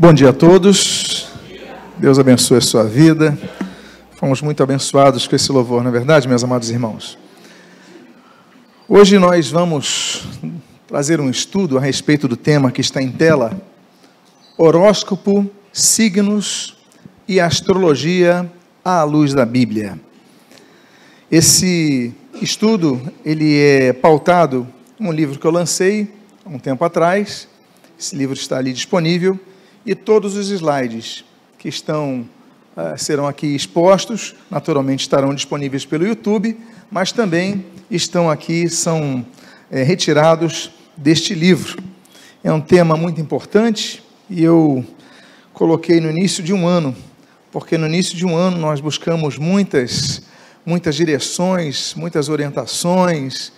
Bom dia a todos. Deus abençoe a sua vida. Fomos muito abençoados com esse louvor, não é verdade, meus amados irmãos? Hoje nós vamos trazer um estudo a respeito do tema que está em tela: horóscopo, signos e astrologia à luz da Bíblia. Esse estudo, ele é pautado um livro que eu lancei há um tempo atrás. Esse livro está ali disponível e todos os slides que estão uh, serão aqui expostos, naturalmente estarão disponíveis pelo YouTube, mas também estão aqui, são é, retirados deste livro. É um tema muito importante e eu coloquei no início de um ano, porque no início de um ano nós buscamos muitas, muitas direções, muitas orientações,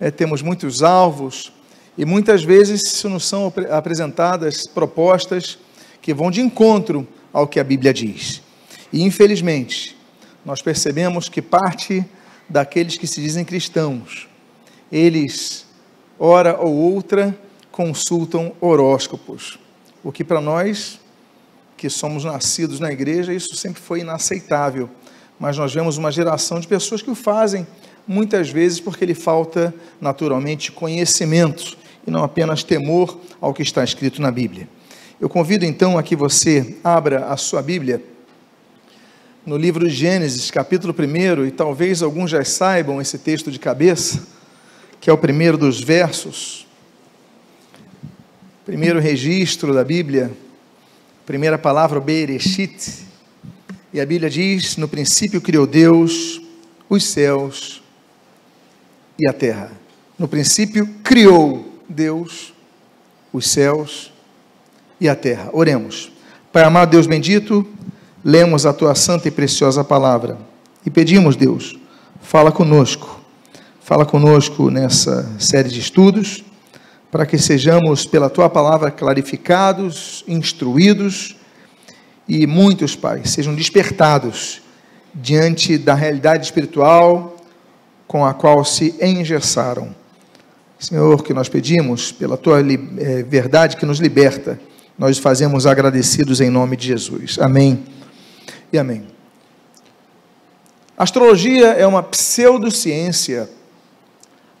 é, temos muitos alvos e muitas vezes nos são apresentadas propostas que vão de encontro ao que a Bíblia diz. E infelizmente, nós percebemos que parte daqueles que se dizem cristãos, eles, hora ou outra, consultam horóscopos, o que para nós, que somos nascidos na igreja, isso sempre foi inaceitável. Mas nós vemos uma geração de pessoas que o fazem, muitas vezes porque lhe falta, naturalmente, conhecimento e não apenas temor ao que está escrito na Bíblia. Eu convido então a que você abra a sua Bíblia no livro de Gênesis, capítulo 1, e talvez alguns já saibam esse texto de cabeça, que é o primeiro dos versos, primeiro registro da Bíblia, primeira palavra, Bereshit, e a Bíblia diz: No princípio criou Deus os céus e a terra. No princípio criou Deus os céus e a terra. Oremos. Pai amado, Deus bendito, lemos a tua santa e preciosa palavra e pedimos, Deus, fala conosco. Fala conosco nessa série de estudos, para que sejamos, pela tua palavra, clarificados, instruídos e muitos, Pai, sejam despertados diante da realidade espiritual com a qual se engessaram. Senhor, que nós pedimos pela tua eh, verdade que nos liberta nós fazemos agradecidos em nome de Jesus. Amém e amém. astrologia é uma pseudociência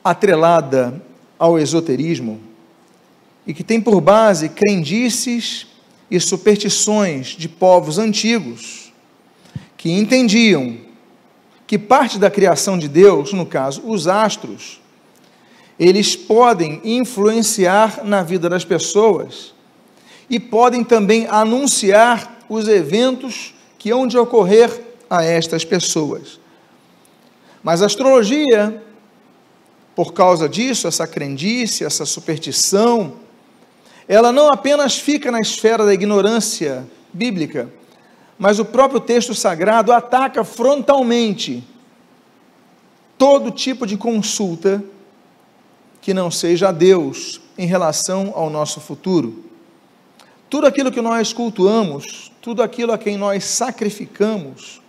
atrelada ao esoterismo e que tem por base crendices e superstições de povos antigos que entendiam que parte da criação de Deus, no caso, os astros, eles podem influenciar na vida das pessoas e podem também anunciar os eventos que hão de ocorrer a estas pessoas. Mas a astrologia, por causa disso, essa crendice, essa superstição, ela não apenas fica na esfera da ignorância bíblica, mas o próprio texto sagrado ataca frontalmente todo tipo de consulta que não seja a Deus em relação ao nosso futuro. Tudo aquilo que nós cultuamos, tudo aquilo a quem nós sacrificamos,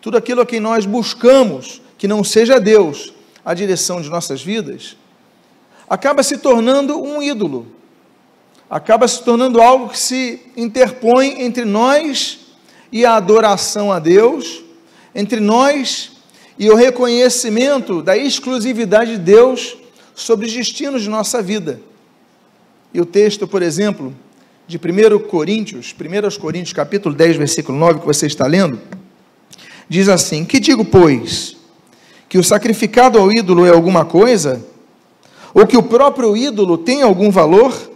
tudo aquilo a quem nós buscamos, que não seja Deus a direção de nossas vidas, acaba se tornando um ídolo, acaba se tornando algo que se interpõe entre nós e a adoração a Deus, entre nós e o reconhecimento da exclusividade de Deus sobre os destinos de nossa vida. E o texto, por exemplo, de 1 Coríntios, 1 Coríntios capítulo 10, versículo 9, que você está lendo, diz assim: Que digo, pois, que o sacrificado ao ídolo é alguma coisa? Ou que o próprio ídolo tem algum valor?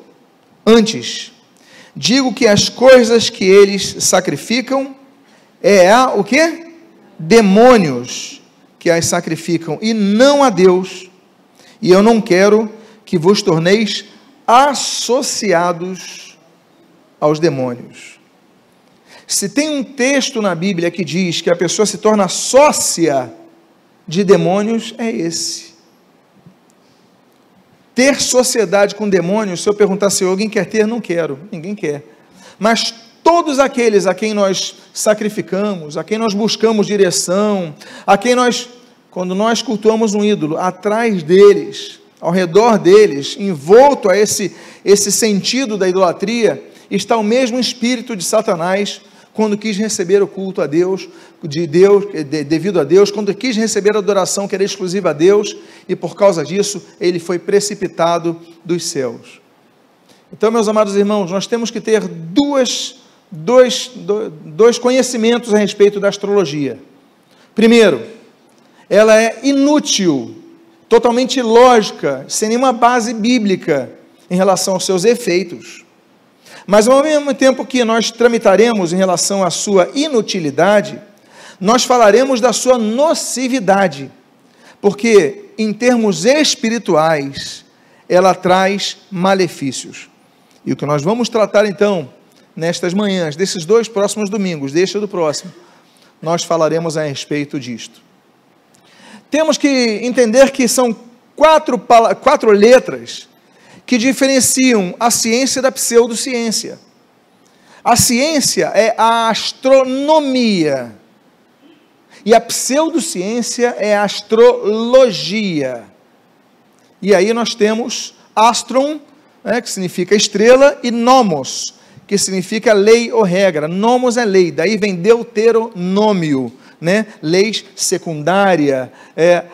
Antes, digo que as coisas que eles sacrificam é a o que? Demônios que as sacrificam e não a Deus. E eu não quero que vos torneis associados aos demônios. Se tem um texto na Bíblia que diz que a pessoa se torna sócia de demônios, é esse. Ter sociedade com demônios, se eu perguntar se alguém quer ter, não quero, ninguém quer. Mas todos aqueles a quem nós sacrificamos, a quem nós buscamos direção, a quem nós, quando nós cultuamos um ídolo, atrás deles, ao redor deles, envolto a esse, esse sentido da idolatria, está o mesmo espírito de Satanás quando quis receber o culto a Deus, de Deus, de, devido a Deus, quando quis receber a adoração que era exclusiva a Deus, e por causa disso ele foi precipitado dos céus. Então, meus amados irmãos, nós temos que ter duas, dois, dois conhecimentos a respeito da astrologia. Primeiro, ela é inútil, totalmente ilógica, sem nenhuma base bíblica em relação aos seus efeitos. Mas ao mesmo tempo que nós tramitaremos em relação à sua inutilidade, nós falaremos da sua nocividade, porque em termos espirituais ela traz malefícios. E o que nós vamos tratar então nestas manhãs, desses dois próximos domingos, deixa do próximo, nós falaremos a respeito disto. Temos que entender que são quatro, quatro letras que diferenciam a ciência da pseudociência. A ciência é a astronomia e a pseudociência é a astrologia. E aí nós temos astron, né, que significa estrela, e nomos, que significa lei ou regra. Nomos é lei, daí vem deuteronômio, né, leis secundária, é,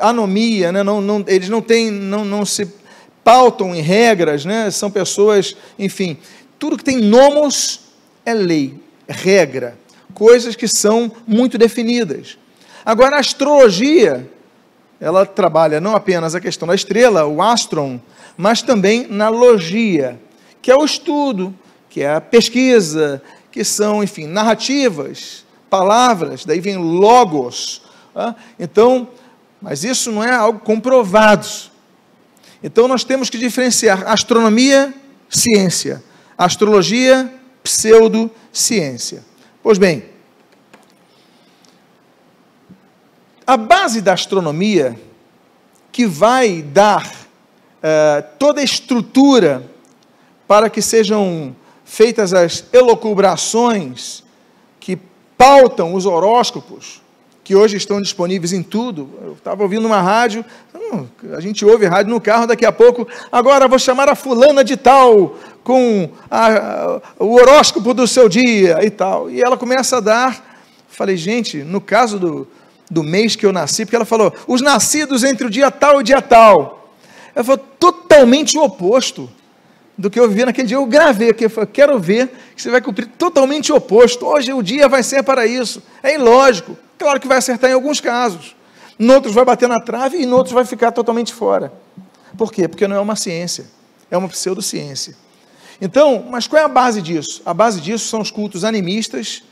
anomia, né, não, não, eles não têm, não, não se pautam em regras, né? são pessoas, enfim, tudo que tem nomos é lei, regra, coisas que são muito definidas. Agora, a astrologia, ela trabalha não apenas a questão da estrela, o astron, mas também na logia, que é o estudo, que é a pesquisa, que são, enfim, narrativas, palavras, daí vem logos. Tá? Então, mas isso não é algo comprovado. Então nós temos que diferenciar astronomia, ciência, astrologia, pseudociência. Pois bem, a base da astronomia que vai dar uh, toda a estrutura para que sejam feitas as elocubrações que pautam os horóscopos, que hoje estão disponíveis em tudo. Eu estava ouvindo uma rádio, hum, a gente ouve rádio no carro daqui a pouco. Agora vou chamar a fulana de tal com a, o horóscopo do seu dia e tal. E ela começa a dar. Falei, gente, no caso do, do mês que eu nasci, porque ela falou, os nascidos entre o dia tal e o dia tal. Eu falei, totalmente o oposto do que eu vivi naquele dia. Eu gravei aqui, eu falei, quero ver que você vai cumprir totalmente o oposto. Hoje o dia vai ser para isso. É ilógico. Claro que vai acertar em alguns casos. Em outros vai bater na trave e em outros vai ficar totalmente fora. Por quê? Porque não é uma ciência, é uma pseudociência. Então, mas qual é a base disso? A base disso são os cultos animistas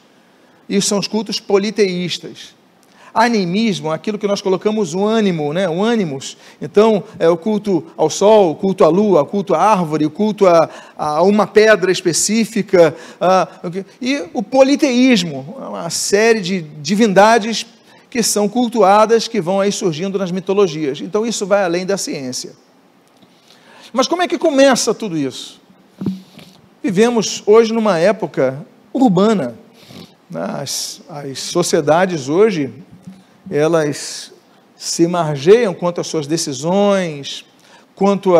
e são os cultos politeístas. Animismo, aquilo que nós colocamos o ânimo, né? o ânimos. Então, é o culto ao sol, o culto à lua, o culto à árvore, o culto a, a uma pedra específica. A, e o politeísmo, uma série de divindades que são cultuadas, que vão aí surgindo nas mitologias. Então, isso vai além da ciência. Mas como é que começa tudo isso? Vivemos hoje numa época urbana. As, as sociedades hoje elas se margeiam quanto às suas decisões, quanto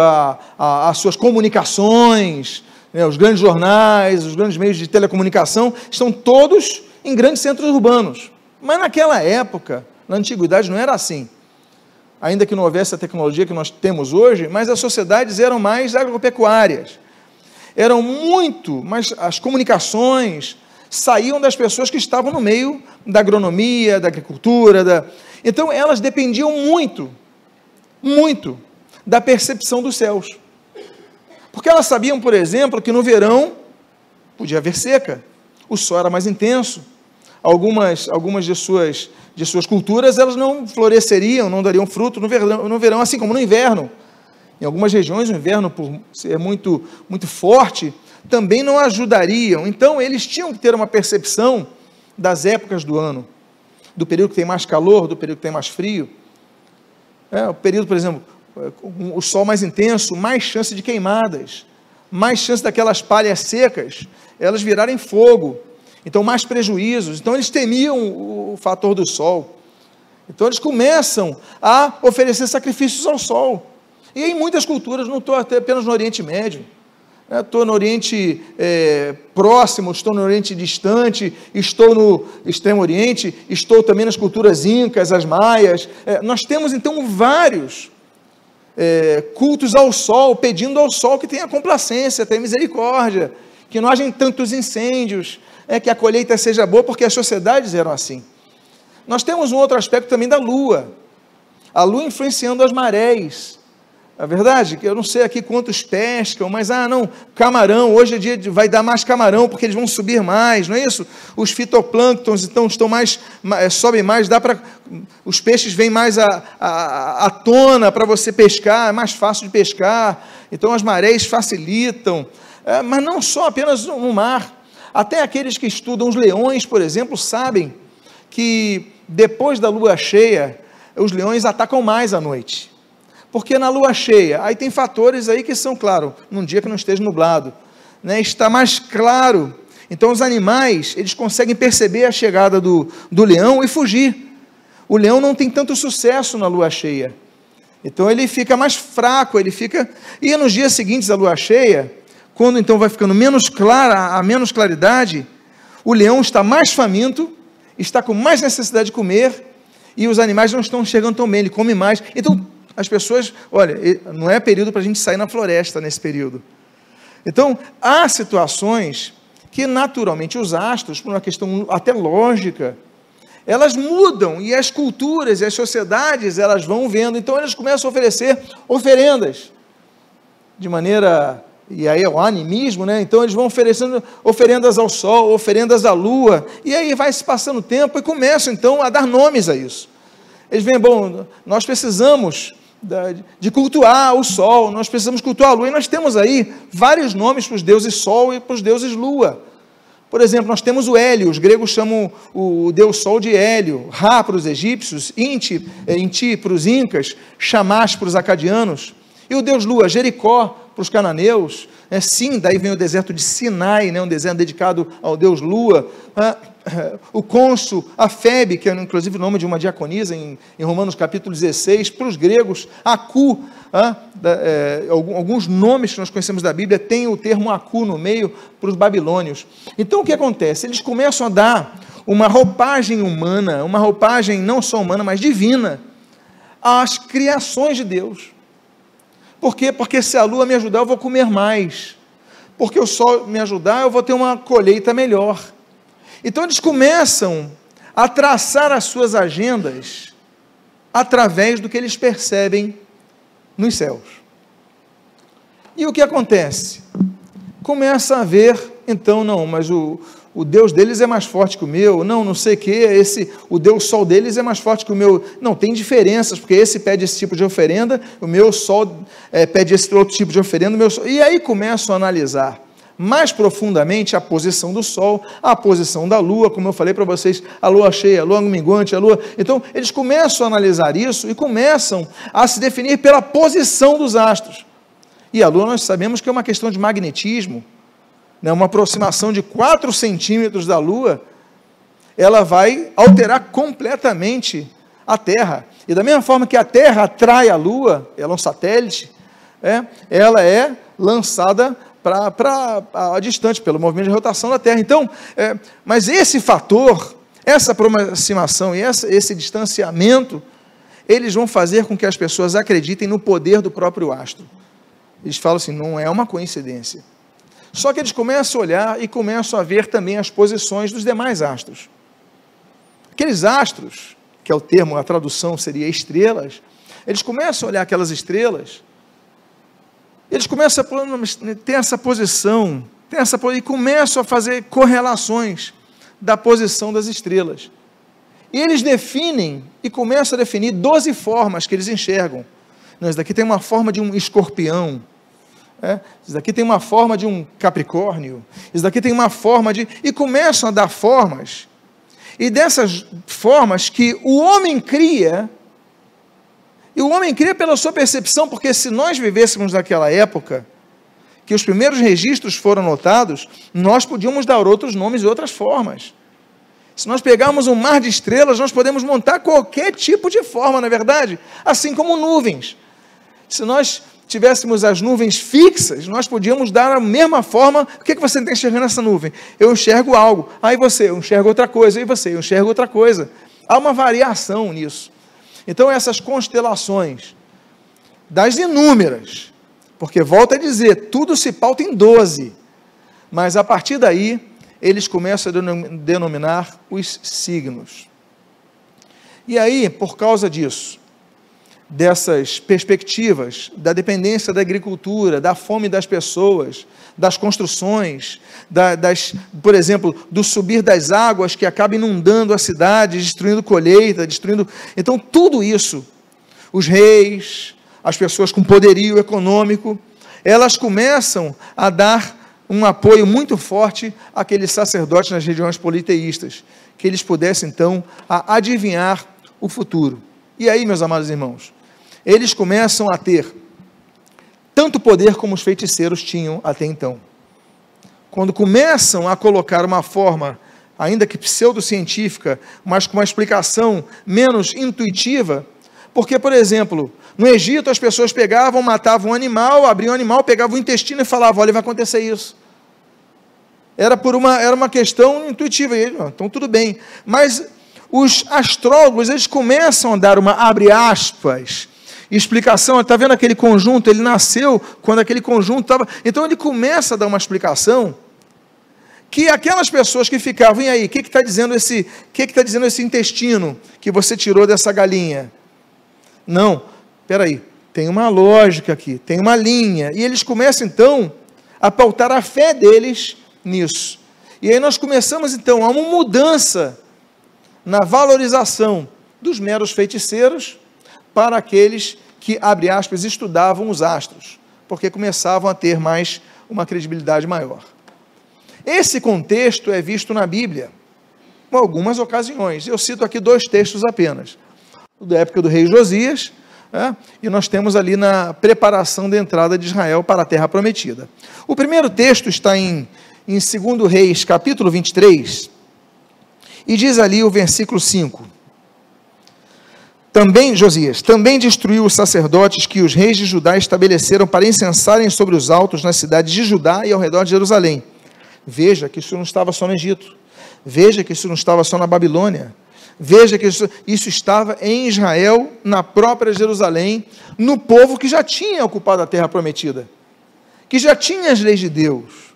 às suas comunicações, né, os grandes jornais, os grandes meios de telecomunicação, estão todos em grandes centros urbanos. Mas naquela época, na antiguidade, não era assim. Ainda que não houvesse a tecnologia que nós temos hoje, mas as sociedades eram mais agropecuárias. Eram muito, mas as comunicações, saíam das pessoas que estavam no meio da agronomia, da agricultura. Da... Então elas dependiam muito, muito, da percepção dos céus. Porque elas sabiam, por exemplo, que no verão podia haver seca, o sol era mais intenso. Algumas, algumas de, suas, de suas culturas elas não floresceriam, não dariam fruto no verão, no verão, assim como no inverno. Em algumas regiões, o inverno, por ser muito, muito forte, também não ajudariam. Então, eles tinham que ter uma percepção das épocas do ano, do período que tem mais calor, do período que tem mais frio. É, o período, por exemplo, o sol mais intenso, mais chance de queimadas, mais chance daquelas palhas secas elas virarem fogo. Então, mais prejuízos. Então, eles temiam o fator do sol. Então, eles começam a oferecer sacrifícios ao sol. E em muitas culturas, não estou até apenas no Oriente Médio, Estou no Oriente é, próximo, estou no Oriente distante, estou no Extremo Oriente, estou também nas culturas incas, as maias. É, nós temos então vários é, cultos ao sol, pedindo ao sol que tenha complacência, tenha misericórdia, que não haja tantos incêndios, é, que a colheita seja boa, porque as sociedades eram assim. Nós temos um outro aspecto também da lua, a lua influenciando as marés. A verdade eu não sei aqui quantos pescam, mas ah, não, camarão, hoje é dia de, vai dar mais camarão porque eles vão subir mais, não é isso? Os fitoplânctons então estão mais, mais sobem mais, dá para os peixes vêm mais à, à, à tona para você pescar, é mais fácil de pescar. Então as marés facilitam, é, mas não só apenas no mar. Até aqueles que estudam os leões, por exemplo, sabem que depois da lua cheia, os leões atacam mais à noite. Porque na lua cheia, aí tem fatores aí que são, claro, num dia que não esteja nublado, né, está mais claro. Então os animais, eles conseguem perceber a chegada do, do leão e fugir. O leão não tem tanto sucesso na lua cheia. Então ele fica mais fraco, ele fica. E nos dias seguintes da lua cheia, quando então vai ficando menos clara, a menos claridade, o leão está mais faminto, está com mais necessidade de comer, e os animais não estão chegando tão bem, ele come mais. Então as pessoas, olha, não é período para a gente sair na floresta nesse período. Então, há situações que naturalmente os astros, por uma questão até lógica, elas mudam e as culturas e as sociedades elas vão vendo, então elas começam a oferecer oferendas de maneira e aí é o animismo, né? Então eles vão oferecendo oferendas ao sol, oferendas à lua, e aí vai se passando o tempo e começam então a dar nomes a isso. Eles veem, bom, nós precisamos de cultuar o sol, nós precisamos cultuar a lua, e nós temos aí vários nomes para os deuses sol e para os deuses lua. Por exemplo, nós temos o Hélio, os gregos chamam o deus sol de Hélio, Ra para os egípcios, Inti, eh, Inti para os incas, Shamash para os acadianos, e o deus lua, Jericó para os cananeus, é, sim, daí vem o deserto de Sinai, né, um deserto dedicado ao deus lua, ah, o cônsul, a Febe, que é inclusive o nome de uma diaconisa em, em Romanos capítulo 16, para os gregos, Acu, ah, é, alguns nomes que nós conhecemos da Bíblia têm o termo Acu no meio para os babilônios. Então o que acontece? Eles começam a dar uma roupagem humana, uma roupagem não só humana, mas divina, às criações de Deus. Por quê? Porque se a lua me ajudar, eu vou comer mais. Porque o sol me ajudar, eu vou ter uma colheita melhor. Então eles começam a traçar as suas agendas através do que eles percebem nos céus. E o que acontece? Começa a ver, então, não, mas o, o Deus deles é mais forte que o meu, não, não sei o que, esse, o Deus Sol deles é mais forte que o meu. Não, tem diferenças, porque esse pede esse tipo de oferenda, o meu Sol é, pede esse outro tipo de oferenda, o meu Sol. E aí começam a analisar mais profundamente a posição do Sol, a posição da Lua, como eu falei para vocês, a Lua cheia, a Lua minguante, a Lua. Então, eles começam a analisar isso e começam a se definir pela posição dos astros. E a Lua nós sabemos que é uma questão de magnetismo, né? uma aproximação de 4 centímetros da Lua, ela vai alterar completamente a Terra. E da mesma forma que a Terra atrai a Lua, ela é um satélite, é, ela é lançada para a distante, pelo movimento de rotação da Terra. Então, é, mas esse fator, essa aproximação e essa, esse distanciamento, eles vão fazer com que as pessoas acreditem no poder do próprio astro. Eles falam assim, não é uma coincidência. Só que eles começam a olhar e começam a ver também as posições dos demais astros. Aqueles astros, que é o termo, a tradução seria estrelas, eles começam a olhar aquelas estrelas eles começam a ter essa posição, ter essa, e começam a fazer correlações da posição das estrelas. E eles definem e começam a definir 12 formas que eles enxergam. Isso daqui tem uma forma de um escorpião. É? Isso daqui tem uma forma de um capricórnio. Isso daqui tem uma forma de. E começam a dar formas. E dessas formas que o homem cria, e o homem cria pela sua percepção, porque se nós vivêssemos naquela época, que os primeiros registros foram notados, nós podíamos dar outros nomes e outras formas. Se nós pegarmos um mar de estrelas, nós podemos montar qualquer tipo de forma, na é verdade, assim como nuvens. Se nós tivéssemos as nuvens fixas, nós podíamos dar a mesma forma. O que, que você está enxergando nessa nuvem? Eu enxergo algo. Aí você, eu enxergo outra coisa. Aí você, eu enxergo outra coisa. Há uma variação nisso. Então, essas constelações, das inúmeras, porque volta a dizer, tudo se pauta em 12, mas a partir daí, eles começam a denominar os signos. E aí, por causa disso, dessas perspectivas, da dependência da agricultura, da fome das pessoas, das construções, da, das, por exemplo, do subir das águas que acaba inundando a cidade, destruindo colheita, destruindo. Então, tudo isso, os reis, as pessoas com poderio econômico, elas começam a dar um apoio muito forte àqueles sacerdotes nas regiões politeístas, que eles pudessem então adivinhar o futuro. E aí, meus amados irmãos, eles começam a ter tanto poder como os feiticeiros tinham até então. Quando começam a colocar uma forma, ainda que pseudocientífica, mas com uma explicação menos intuitiva, porque, por exemplo, no Egito as pessoas pegavam, matavam um animal, abriam um animal, pegavam o intestino e falavam: olha, vai acontecer isso. Era por uma, era uma questão intuitiva, então tudo bem. Mas os astrólogos, eles começam a dar uma, abre aspas, explicação. Está vendo aquele conjunto? Ele nasceu quando aquele conjunto estava. Então ele começa a dar uma explicação que aquelas pessoas que ficavam, e aí, o que está dizendo esse, que está dizendo esse intestino que você tirou dessa galinha? Não, aí, tem uma lógica aqui, tem uma linha. E eles começam então a pautar a fé deles nisso. E aí nós começamos então a uma mudança na valorização dos meros feiticeiros para aqueles que, abre aspas, estudavam os astros, porque começavam a ter mais uma credibilidade maior. Esse contexto é visto na Bíblia, em algumas ocasiões. Eu cito aqui dois textos apenas. Da época do rei Josias, é, e nós temos ali na preparação da entrada de Israel para a terra prometida. O primeiro texto está em, em 2 Reis, capítulo 23, e diz ali o versículo 5. Também, Josias, também destruiu os sacerdotes que os reis de Judá estabeleceram para incensarem sobre os altos nas cidades de Judá e ao redor de Jerusalém. Veja que isso não estava só no Egito. Veja que isso não estava só na Babilônia. Veja que isso, isso estava em Israel, na própria Jerusalém, no povo que já tinha ocupado a terra prometida, que já tinha as leis de Deus.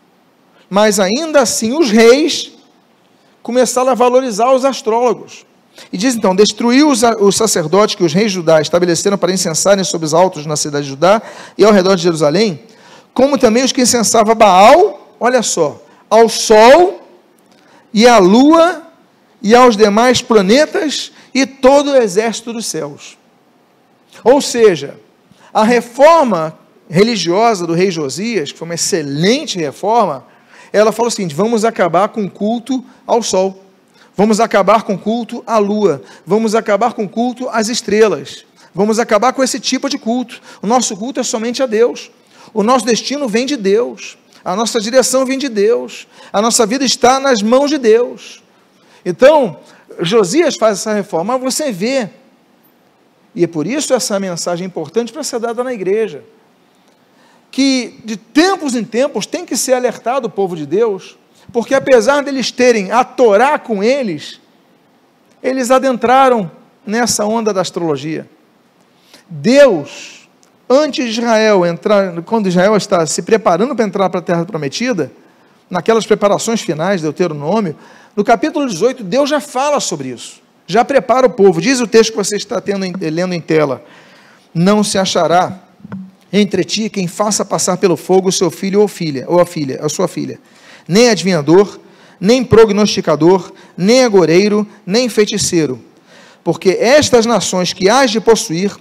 Mas ainda assim, os reis começaram a valorizar os astrólogos e diz então: destruiu os, sacerdotes que os reis Judá estabeleceram para incensarem sobre os altos na cidade de Judá e ao redor de Jerusalém, como também os que incensavam Baal, olha só, ao sol e à lua e aos demais planetas e todo o exército dos céus. Ou seja, a reforma religiosa do rei Josias, que foi uma excelente reforma, ela falou o seguinte: vamos acabar com o culto ao sol. Vamos acabar com o culto à lua. Vamos acabar com o culto às estrelas. Vamos acabar com esse tipo de culto. O nosso culto é somente a Deus. O nosso destino vem de Deus. A nossa direção vem de Deus. A nossa vida está nas mãos de Deus. Então, Josias faz essa reforma, mas você vê. E é por isso essa mensagem importante para ser dada na igreja. Que de tempos em tempos tem que ser alertado o povo de Deus porque apesar deles terem a Torá com eles, eles adentraram nessa onda da astrologia. Deus, antes de Israel entrar, quando Israel está se preparando para entrar para a terra prometida, naquelas preparações finais, Deuteronômio, no capítulo 18, Deus já fala sobre isso. Já prepara o povo. Diz o texto que você está tendo, lendo em tela: Não se achará entre ti quem faça passar pelo fogo o seu filho ou filha, ou a filha, a sua filha nem adivinhador, nem prognosticador, nem agoreiro, nem feiticeiro. Porque estas nações que hás de possuir,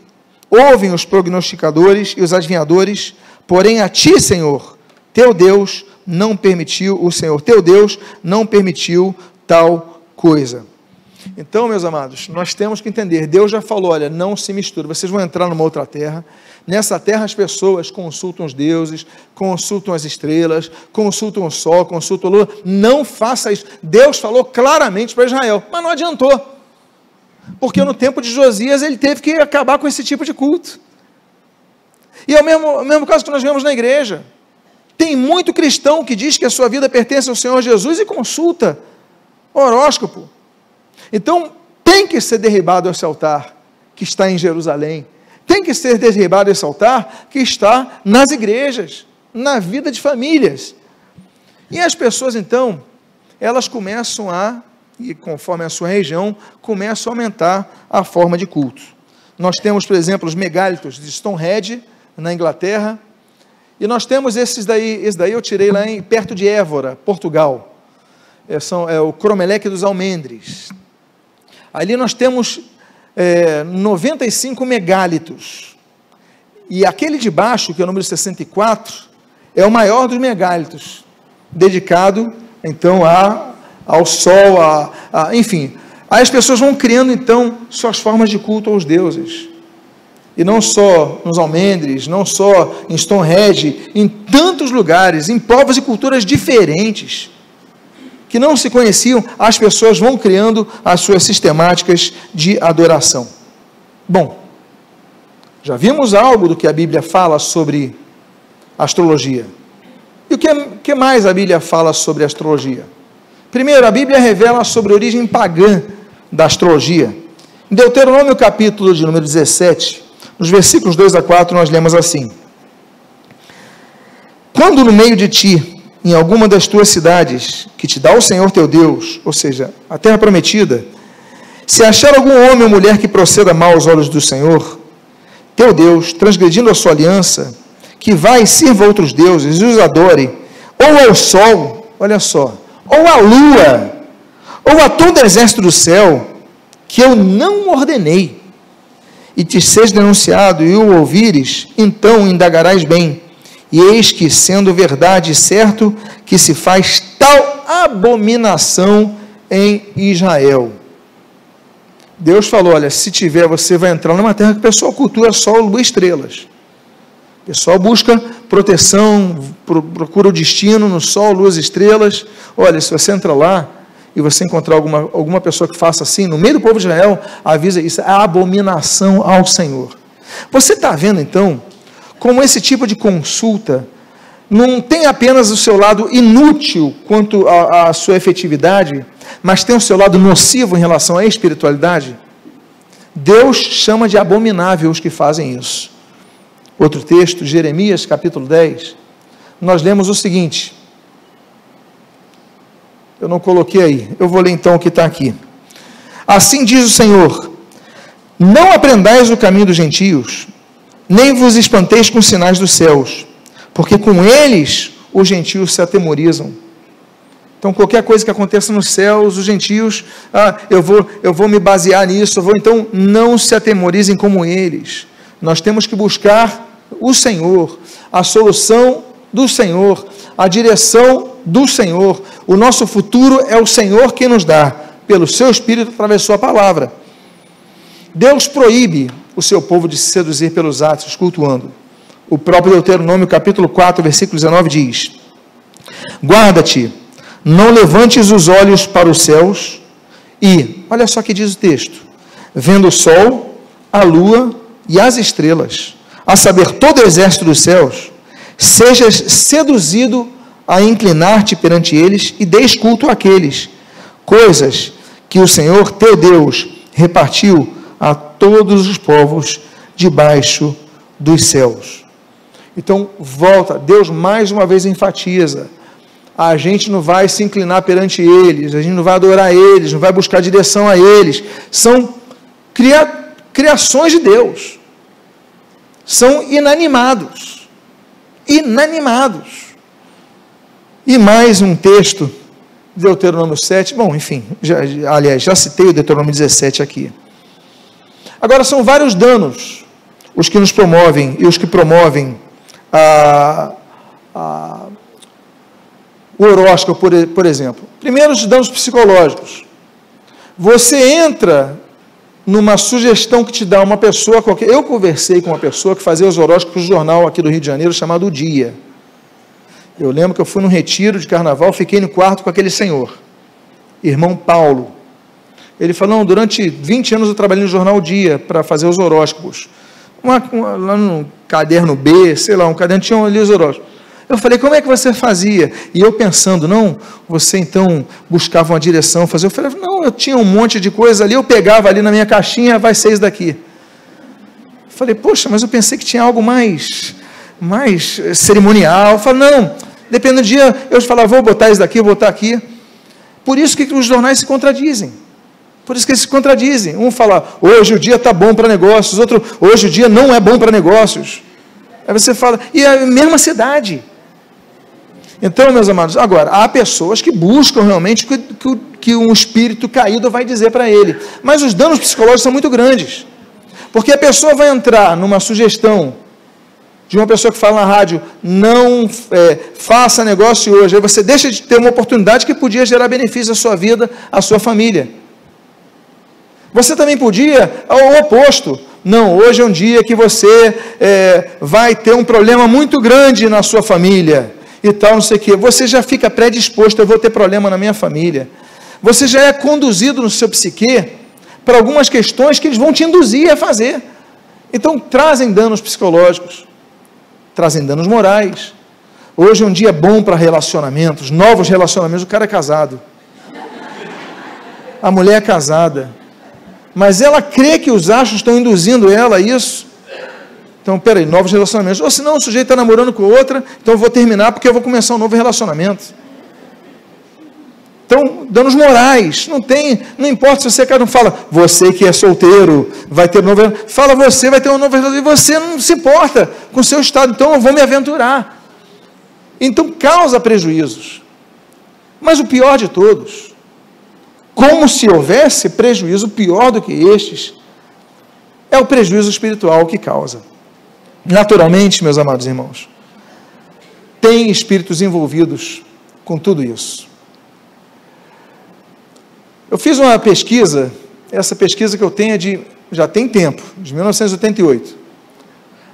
ouvem os prognosticadores e os adivinhadores, porém a ti, Senhor, teu Deus, não permitiu, o Senhor teu Deus não permitiu tal coisa. Então, meus amados, nós temos que entender, Deus já falou, olha, não se misture, vocês vão entrar numa outra terra, Nessa terra as pessoas consultam os deuses, consultam as estrelas, consultam o sol, consultam a lua. Não faça isso. Deus falou claramente para Israel, mas não adiantou. Porque no tempo de Josias ele teve que acabar com esse tipo de culto. E é o mesmo, o mesmo caso que nós vemos na igreja. Tem muito cristão que diz que a sua vida pertence ao Senhor Jesus e consulta horóscopo. Então, tem que ser derribado esse altar que está em Jerusalém. Tem que ser derribado esse altar que está nas igrejas, na vida de famílias. E as pessoas, então, elas começam a, e conforme a sua região, começam a aumentar a forma de culto. Nós temos, por exemplo, os megálitos de Stonehenge, na Inglaterra, e nós temos esses daí, esse daí eu tirei lá em, perto de Évora, Portugal. É, são, é o Cromeleque dos Almendres. Ali nós temos é, 95 megálitos. E aquele de baixo, que é o número 64, é o maior dos megálitos, dedicado então a, ao sol, a, a, enfim. Aí as pessoas vão criando então suas formas de culto aos deuses. E não só nos almendres, não só em Stonehenge, em tantos lugares, em povos e culturas diferentes, que não se conheciam, as pessoas vão criando as suas sistemáticas de adoração. Bom, já vimos algo do que a Bíblia fala sobre astrologia. E o que, que mais a Bíblia fala sobre astrologia? Primeiro, a Bíblia revela sobre a origem pagã da astrologia. Em Deuteronômio capítulo de número 17, nos versículos 2 a 4, nós lemos assim: Quando no meio de ti, em alguma das tuas cidades, que te dá o Senhor teu Deus, ou seja, a terra prometida, se achar algum homem ou mulher que proceda mal aos olhos do Senhor, teu Deus, transgredindo a sua aliança, que vai e sirva outros deuses e os adore, ou ao sol, olha só, ou à lua, ou a todo exército do céu, que eu não ordenei, e te seja denunciado e o ouvires, então indagarás bem. E eis que, sendo verdade certo, que se faz tal abominação em Israel. Deus falou: olha, se tiver, você vai entrar numa terra que o pessoal cultua sol, lua estrelas. O pessoal busca proteção, procura o destino no sol, lua e estrelas. Olha, se você entra lá, e você encontrar alguma, alguma pessoa que faça assim, no meio do povo de Israel, avisa isso, é abominação ao Senhor. Você está vendo então como esse tipo de consulta não tem apenas o seu lado inútil quanto à sua efetividade, mas tem o seu lado nocivo em relação à espiritualidade? Deus chama de abominável os que fazem isso. Outro texto, Jeremias capítulo 10, nós lemos o seguinte: eu não coloquei aí. Eu vou ler então o que está aqui. Assim diz o Senhor: Não aprendais o caminho dos gentios, nem vos espanteis com os sinais dos céus, porque com eles os gentios se atemorizam. Então, qualquer coisa que aconteça nos céus, os gentios, ah, eu vou, eu vou me basear nisso, eu vou, então, não se atemorizem como eles. Nós temos que buscar o Senhor, a solução do Senhor, a direção do Senhor. O nosso futuro é o Senhor que nos dá, pelo seu Espírito, através da sua palavra. Deus proíbe o seu povo de se seduzir pelos atos, cultuando. O próprio Deuteronômio, capítulo 4, versículo 19, diz: Guarda-te, não levantes os olhos para os céus, e, olha só que diz o texto: vendo o sol, a lua e as estrelas, a saber, todo o exército dos céus, sejas seduzido a inclinar-te perante eles e deis culto àqueles, coisas que o Senhor teu Deus repartiu a todos os povos debaixo dos céus. Então, volta, Deus mais uma vez enfatiza: a gente não vai se inclinar perante eles, a gente não vai adorar eles, não vai buscar direção a eles, são cria, criações de Deus, são inanimados, inanimados. E mais um texto, Deuteronômio 7. Bom, enfim, já, aliás, já citei o Deuteronômio 17 aqui. Agora, são vários danos os que nos promovem e os que promovem a, a, o horóscopo, por, por exemplo. Primeiro, os danos psicológicos. Você entra numa sugestão que te dá uma pessoa qualquer. Eu conversei com uma pessoa que fazia os horóscopos do jornal aqui do Rio de Janeiro chamado O Dia. Eu lembro que eu fui num retiro de carnaval, fiquei no quarto com aquele senhor, irmão Paulo. Ele falou: não, durante 20 anos eu trabalhei no Jornal Dia para fazer os horóscopos. uma, uma, lá no caderno B, sei lá, um caderno, tinha um Elias Orozco. Eu falei, como é que você fazia? E eu pensando, não, você então buscava uma direção, fazia. Eu falei, não, eu tinha um monte de coisa ali, eu pegava ali na minha caixinha, vai seis daqui. Eu falei, poxa, mas eu pensei que tinha algo mais, mais cerimonial. Eu falei, não, depende do dia, eu falava, vou botar isso daqui, vou botar aqui. Por isso que os jornais se contradizem. Por isso que eles se contradizem. Um fala, hoje o dia está bom para negócios, outro, hoje o dia não é bom para negócios. Aí você fala, e é a mesma cidade. Então, meus amados, agora, há pessoas que buscam realmente que, que, que um espírito caído vai dizer para ele. Mas os danos psicológicos são muito grandes. Porque a pessoa vai entrar numa sugestão de uma pessoa que fala na rádio, não é, faça negócio hoje, aí você deixa de ter uma oportunidade que podia gerar benefício à sua vida, à sua família. Você também podia, ao oposto, não, hoje é um dia que você é, vai ter um problema muito grande na sua família e tal, não sei o quê. Você já fica predisposto, eu vou ter problema na minha família. Você já é conduzido no seu psique para algumas questões que eles vão te induzir a fazer. Então, trazem danos psicológicos, trazem danos morais. Hoje é um dia bom para relacionamentos, novos relacionamentos. O cara é casado, a mulher é casada, mas ela crê que os achos estão induzindo ela a isso. Então, peraí, novos relacionamentos. Ou senão o sujeito está namorando com outra, então eu vou terminar porque eu vou começar um novo relacionamento. Então, danos morais, não tem, não importa se você cada um fala, você que é solteiro, vai ter um novo, fala você vai ter um novo relacionamento, e você não se importa com o seu estado, então eu vou me aventurar. Então causa prejuízos. Mas o pior de todos, como se houvesse prejuízo pior do que estes, é o prejuízo espiritual que causa. Naturalmente, meus amados irmãos, tem espíritos envolvidos com tudo isso. Eu fiz uma pesquisa, essa pesquisa que eu tenho é de, já tem tempo, de 1988.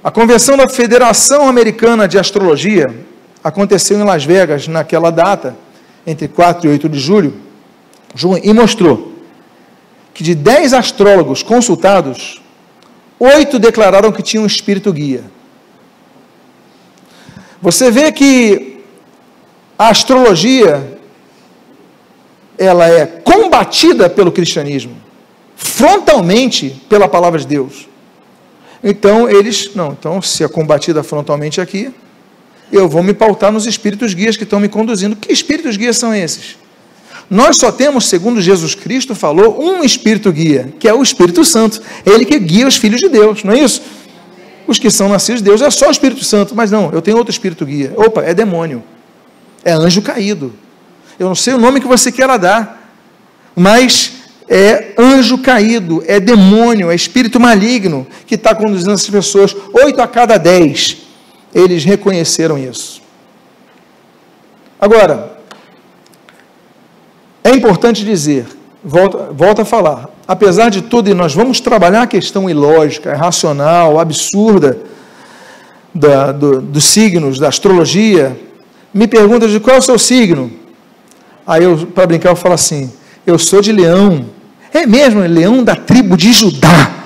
A convenção da Federação Americana de Astrologia aconteceu em Las Vegas naquela data, entre 4 e 8 de julho, e mostrou que de 10 astrólogos consultados, oito declararam que tinham um espírito guia. Você vê que a astrologia ela é combatida pelo cristianismo, frontalmente pela palavra de Deus. Então eles, não, então se é combatida frontalmente aqui, eu vou me pautar nos espíritos guias que estão me conduzindo. Que espíritos guias são esses? Nós só temos, segundo Jesus Cristo falou, um espírito guia, que é o Espírito Santo. Ele que guia os filhos de Deus, não é isso? Os que são nascidos de Deus é só o Espírito Santo, mas não, eu tenho outro espírito guia. Opa, é demônio. É anjo caído. Eu não sei o nome que você queira dar, mas é anjo caído, é demônio, é espírito maligno que está conduzindo essas pessoas. Oito a cada dez, eles reconheceram isso. Agora, é importante dizer, volta, volta a falar, apesar de tudo, e nós vamos trabalhar a questão ilógica, irracional, absurda da, do, dos signos, da astrologia, me pergunta de qual é o seu signo. Aí eu, para brincar, eu falo assim: eu sou de leão. É mesmo, leão da tribo de Judá.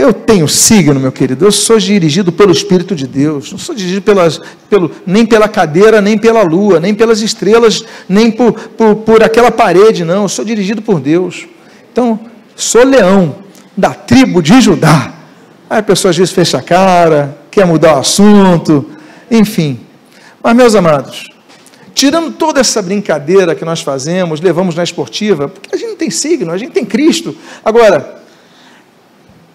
Eu tenho signo, meu querido. Eu sou dirigido pelo Espírito de Deus. Não sou dirigido pelas, pelo, nem pela cadeira, nem pela lua, nem pelas estrelas, nem por, por, por aquela parede, não. Eu sou dirigido por Deus. Então, sou leão da tribo de Judá. Aí a pessoa às vezes fecha a cara, quer mudar o assunto, enfim. Mas, meus amados, tirando toda essa brincadeira que nós fazemos, levamos na esportiva, porque a gente não tem signo, a gente tem Cristo. Agora,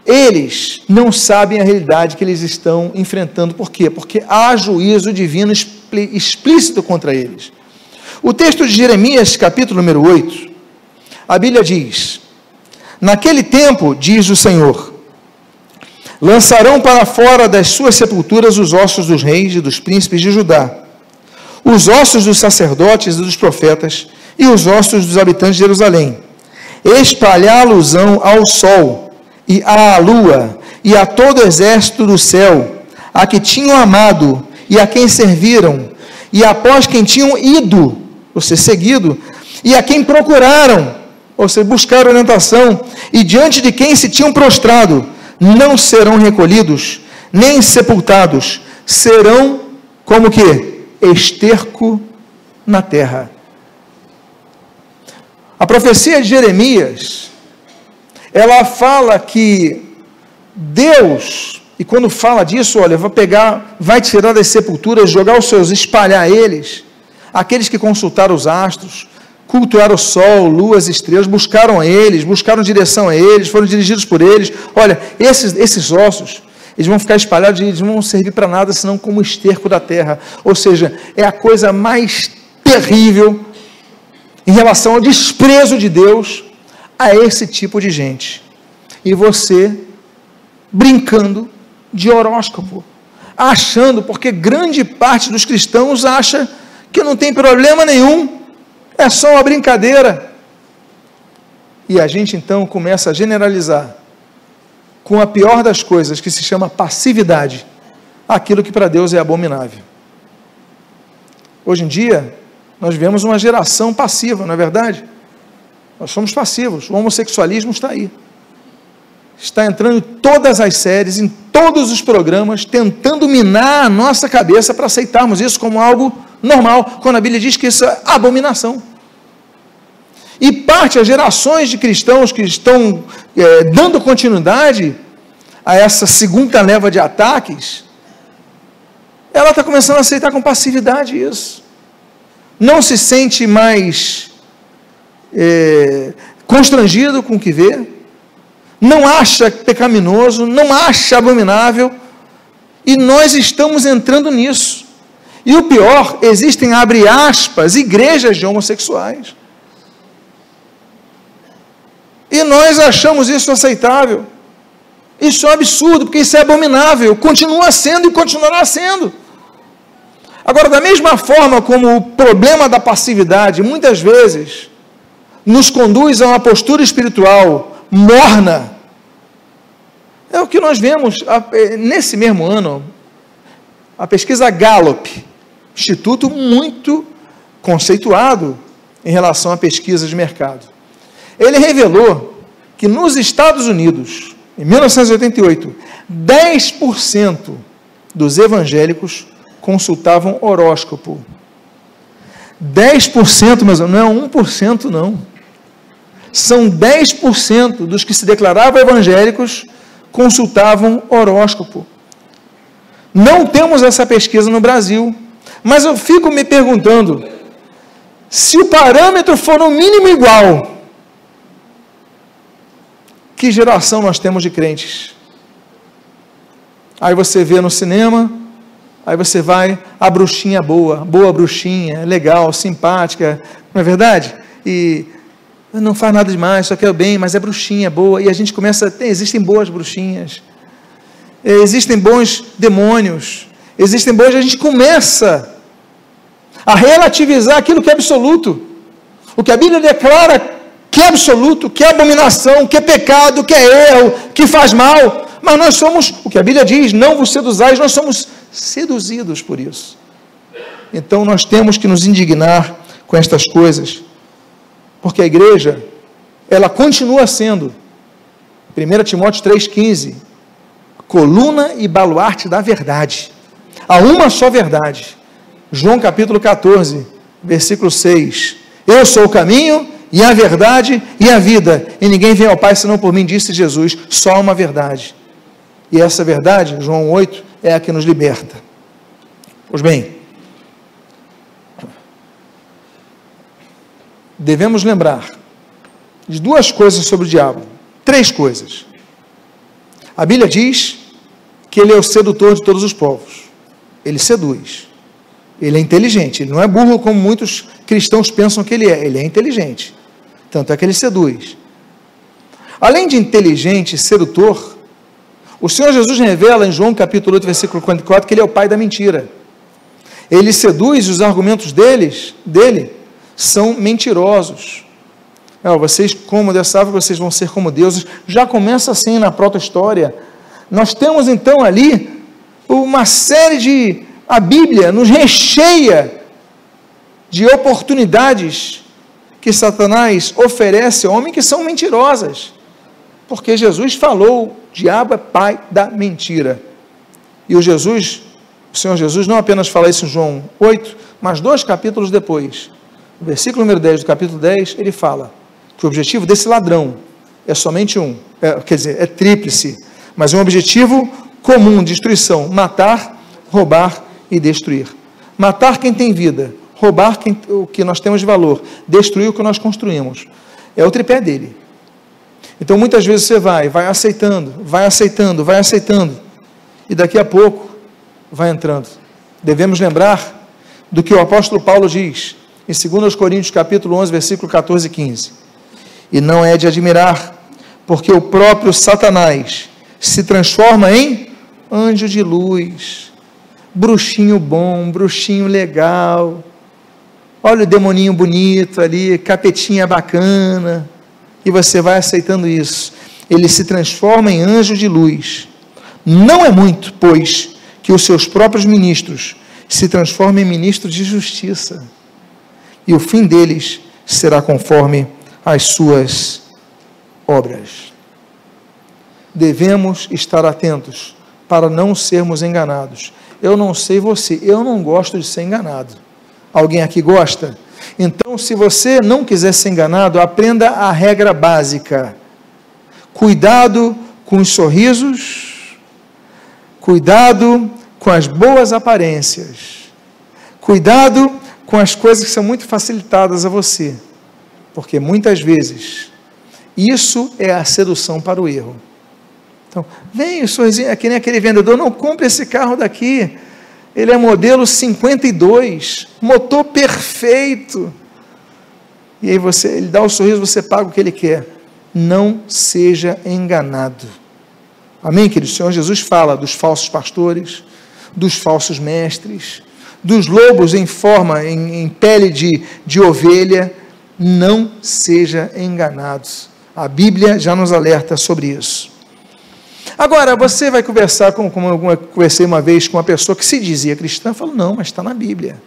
eles não sabem a realidade que eles estão enfrentando. Por quê? Porque há juízo divino explícito contra eles. O texto de Jeremias, capítulo número 8, a Bíblia diz: Naquele tempo, diz o Senhor, lançarão para fora das suas sepulturas os ossos dos reis e dos príncipes de Judá, os ossos dos sacerdotes e dos profetas, e os ossos dos habitantes de Jerusalém. Espalhá-los-ão ao sol e à lua, e a todo o exército do céu, a que tinham amado e a quem serviram, e após quem tinham ido, ou seja, seguido, e a quem procuraram, ou seja, buscaram orientação, e diante de quem se tinham prostrado, não serão recolhidos, nem sepultados, serão como que? Esterco na terra. A profecia de Jeremias, ela fala que Deus, e quando fala disso, olha, vai pegar, vai tirar das sepulturas, jogar os seus, espalhar eles, aqueles que consultaram os astros, cultuaram o sol, lua, as estrelas, buscaram eles, buscaram direção a eles, foram dirigidos por eles. Olha, esses, esses ossos, eles vão ficar espalhados e eles não vão servir para nada senão como esterco da terra. Ou seja, é a coisa mais terrível em relação ao desprezo de Deus a esse tipo de gente. E você brincando de horóscopo, achando, porque grande parte dos cristãos acha que não tem problema nenhum, é só uma brincadeira. E a gente então começa a generalizar com a pior das coisas, que se chama passividade, aquilo que para Deus é abominável. Hoje em dia, nós vemos uma geração passiva, não é verdade? Nós somos passivos, o homossexualismo está aí. Está entrando em todas as séries, em todos os programas, tentando minar a nossa cabeça para aceitarmos isso como algo normal, quando a Bíblia diz que isso é abominação. E parte as gerações de cristãos que estão é, dando continuidade a essa segunda leva de ataques, ela está começando a aceitar com passividade isso não se sente mais é, constrangido com o que vê, não acha pecaminoso, não acha abominável, e nós estamos entrando nisso. E o pior, existem, abre aspas, igrejas de homossexuais. E nós achamos isso aceitável. Isso é um absurdo, porque isso é abominável. Continua sendo e continuará sendo. Agora, da mesma forma como o problema da passividade muitas vezes nos conduz a uma postura espiritual morna, é o que nós vemos é, nesse mesmo ano, a pesquisa Gallup, instituto muito conceituado em relação à pesquisa de mercado. Ele revelou que nos Estados Unidos, em 1988, 10% dos evangélicos consultavam horóscopo. 10%, mas não é 1% não. São 10% dos que se declaravam evangélicos consultavam horóscopo. Não temos essa pesquisa no Brasil, mas eu fico me perguntando se o parâmetro for no mínimo igual, que geração nós temos de crentes? Aí você vê no cinema, Aí você vai, a bruxinha boa, boa bruxinha, legal, simpática, não é verdade? E não faz nada demais, só quer o bem, mas é bruxinha boa. E a gente começa, tem, existem boas bruxinhas, existem bons demônios, existem bons, a gente começa a relativizar aquilo que é absoluto. O que a Bíblia declara que é absoluto, que é abominação, que é pecado, que é erro, que faz mal. Mas nós somos, o que a Bíblia diz, não vos seduzais, nós somos seduzidos por isso. Então nós temos que nos indignar com estas coisas, porque a igreja, ela continua sendo, 1 Timóteo 3,15, coluna e baluarte da verdade. Há uma só verdade. João capítulo 14, versículo 6. Eu sou o caminho e a verdade e a vida, e ninguém vem ao Pai senão por mim, disse Jesus. Só uma verdade. E essa verdade, João 8, é a que nos liberta. Pois bem, devemos lembrar de duas coisas sobre o diabo. Três coisas. A Bíblia diz que ele é o sedutor de todos os povos. Ele seduz. Ele é inteligente. Ele não é burro como muitos cristãos pensam que ele é. Ele é inteligente. Tanto é que ele seduz. Além de inteligente e sedutor, o Senhor Jesus revela em João capítulo 8, versículo 44, que ele é o pai da mentira. Ele seduz os argumentos deles, dele são mentirosos. É, vocês, como dessa árvore, vocês vão ser como deuses. Já começa assim na proto-história. Nós temos então ali uma série de. A Bíblia nos recheia de oportunidades que Satanás oferece ao homem que são mentirosas. Porque Jesus falou: diabo é pai da mentira. E o Jesus, o Senhor Jesus, não apenas fala isso em João 8, mas dois capítulos depois, no versículo número 10 do capítulo 10, ele fala que o objetivo desse ladrão é somente um, é, quer dizer, é tríplice, mas um objetivo comum, destruição, matar, roubar e destruir. Matar quem tem vida, roubar quem, o que nós temos de valor, destruir o que nós construímos. É o tripé dele. Então muitas vezes você vai, vai aceitando, vai aceitando, vai aceitando, e daqui a pouco vai entrando. Devemos lembrar do que o apóstolo Paulo diz em 2 Coríntios capítulo 11, versículo 14 e 15. E não é de admirar, porque o próprio Satanás se transforma em anjo de luz, bruxinho bom, bruxinho legal. Olha o demoninho bonito ali, capetinha bacana, e você vai aceitando isso. Ele se transforma em anjo de luz. Não é muito, pois, que os seus próprios ministros se transformem em ministros de justiça. E o fim deles será conforme as suas obras. Devemos estar atentos para não sermos enganados. Eu não sei você, eu não gosto de ser enganado. Alguém aqui gosta? Então, se você não quiser ser enganado, aprenda a regra básica. Cuidado com os sorrisos, cuidado com as boas aparências, cuidado com as coisas que são muito facilitadas a você, porque muitas vezes isso é a sedução para o erro. Então, vem o sorrisinho, é que nem aquele vendedor, não compre esse carro daqui. Ele é modelo 52, motor perfeito. E aí você, ele dá o sorriso, você paga o que ele quer. Não seja enganado. Amém, querido? O Senhor Jesus fala dos falsos pastores, dos falsos mestres, dos lobos em forma, em, em pele de, de ovelha. Não seja enganados. A Bíblia já nos alerta sobre isso. Agora, você vai conversar, com, como eu conversei uma vez com uma pessoa que se dizia cristã, falou, não, mas está na Bíblia.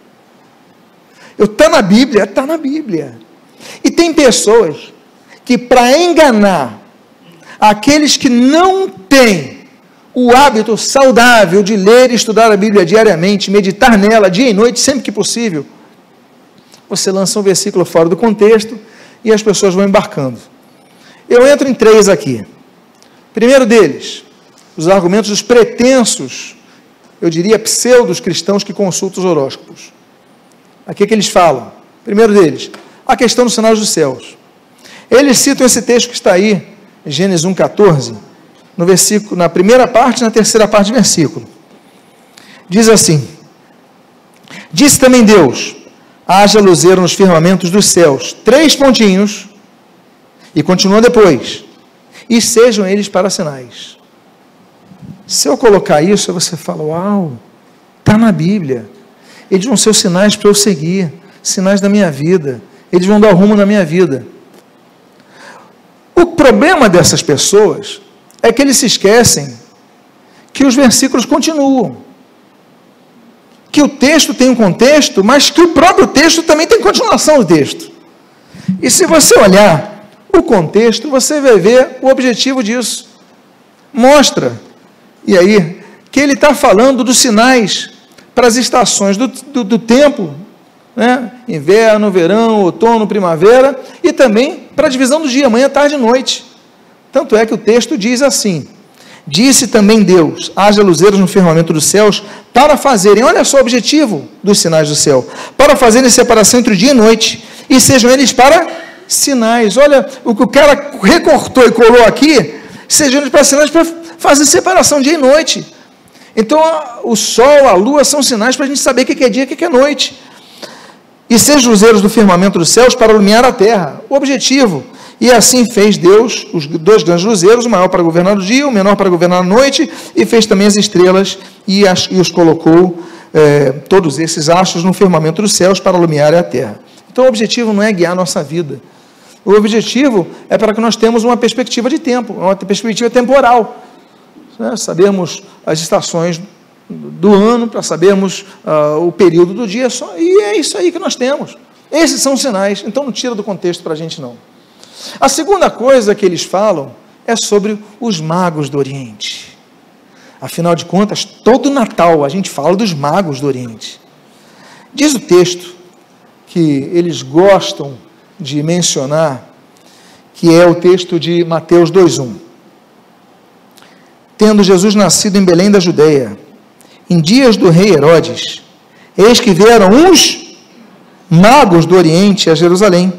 Eu está na Bíblia, está na Bíblia. E tem pessoas que, para enganar aqueles que não têm o hábito saudável de ler e estudar a Bíblia diariamente, meditar nela dia e noite, sempre que possível, você lança um versículo fora do contexto e as pessoas vão embarcando. Eu entro em três aqui. Primeiro deles, os argumentos dos pretensos, eu diria pseudos cristãos que consultam os horóscopos. Aqui é que eles falam. Primeiro deles, a questão dos sinais dos céus. Eles citam esse texto que está aí, Gênesis 1,14, no versículo, na primeira parte na terceira parte do versículo. Diz assim: Disse também Deus: haja luzeiro nos firmamentos dos céus, três pontinhos, e continua depois e sejam eles para sinais. Se eu colocar isso, você fala: Uau, está na Bíblia. Eles vão ser os sinais para eu seguir, sinais da minha vida. Eles vão dar rumo na minha vida. O problema dessas pessoas é que eles se esquecem que os versículos continuam. Que o texto tem um contexto, mas que o próprio texto também tem continuação do texto. E se você olhar o contexto, você vai ver o objetivo disso. Mostra, e aí, que ele está falando dos sinais para as estações do, do, do tempo, né? inverno, verão, outono, primavera, e também para a divisão do dia, manhã, tarde e noite. Tanto é que o texto diz assim: Disse também Deus: haja luzeiros no firmamento dos céus, para fazerem, olha só o objetivo dos sinais do céu, para fazerem separação entre o dia e noite, e sejam eles para sinais. Olha, o que o cara recortou e colou aqui, sejam para sinais para fazer separação dia e noite. Então, o sol, a lua são sinais para a gente saber o que é dia e o que é noite. E sejam luzeiros do firmamento dos céus para iluminar a terra. O objetivo. E assim fez Deus os dois grandes luzeiros, o maior para governar o dia, o menor para governar a noite, e fez também as estrelas e, as, e os colocou, é, todos esses astros, no firmamento dos céus para iluminar a terra. Então o objetivo não é guiar a nossa vida. O objetivo é para que nós tenhamos uma perspectiva de tempo, uma perspectiva temporal. Né? Sabermos as estações do ano, para sabermos uh, o período do dia, só, e é isso aí que nós temos. Esses são os sinais, então não tira do contexto para a gente não. A segunda coisa que eles falam, é sobre os magos do Oriente. Afinal de contas, todo Natal a gente fala dos magos do Oriente. Diz o texto que eles gostam de mencionar, que é o texto de Mateus 2:1. Tendo Jesus nascido em Belém da Judeia, em dias do rei Herodes, eis que vieram uns magos do Oriente a Jerusalém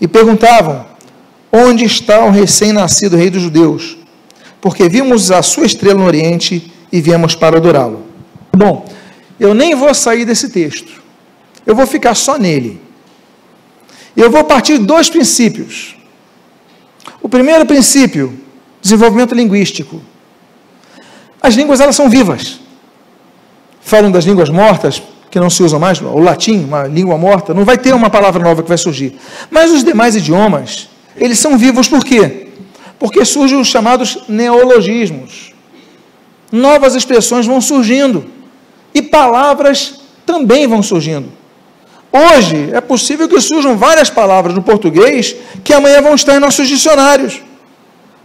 e perguntavam: Onde está o recém-nascido rei dos judeus? Porque vimos a sua estrela no Oriente e viemos para adorá-lo. Bom, eu nem vou sair desse texto. Eu vou ficar só nele. Eu vou partir de dois princípios. O primeiro princípio, desenvolvimento linguístico. As línguas elas são vivas. Falam das línguas mortas, que não se usam mais, o latim, uma língua morta, não vai ter uma palavra nova que vai surgir. Mas os demais idiomas, eles são vivos por quê? Porque surgem os chamados neologismos. Novas expressões vão surgindo e palavras também vão surgindo. Hoje é possível que surjam várias palavras no português que amanhã vão estar em nossos dicionários.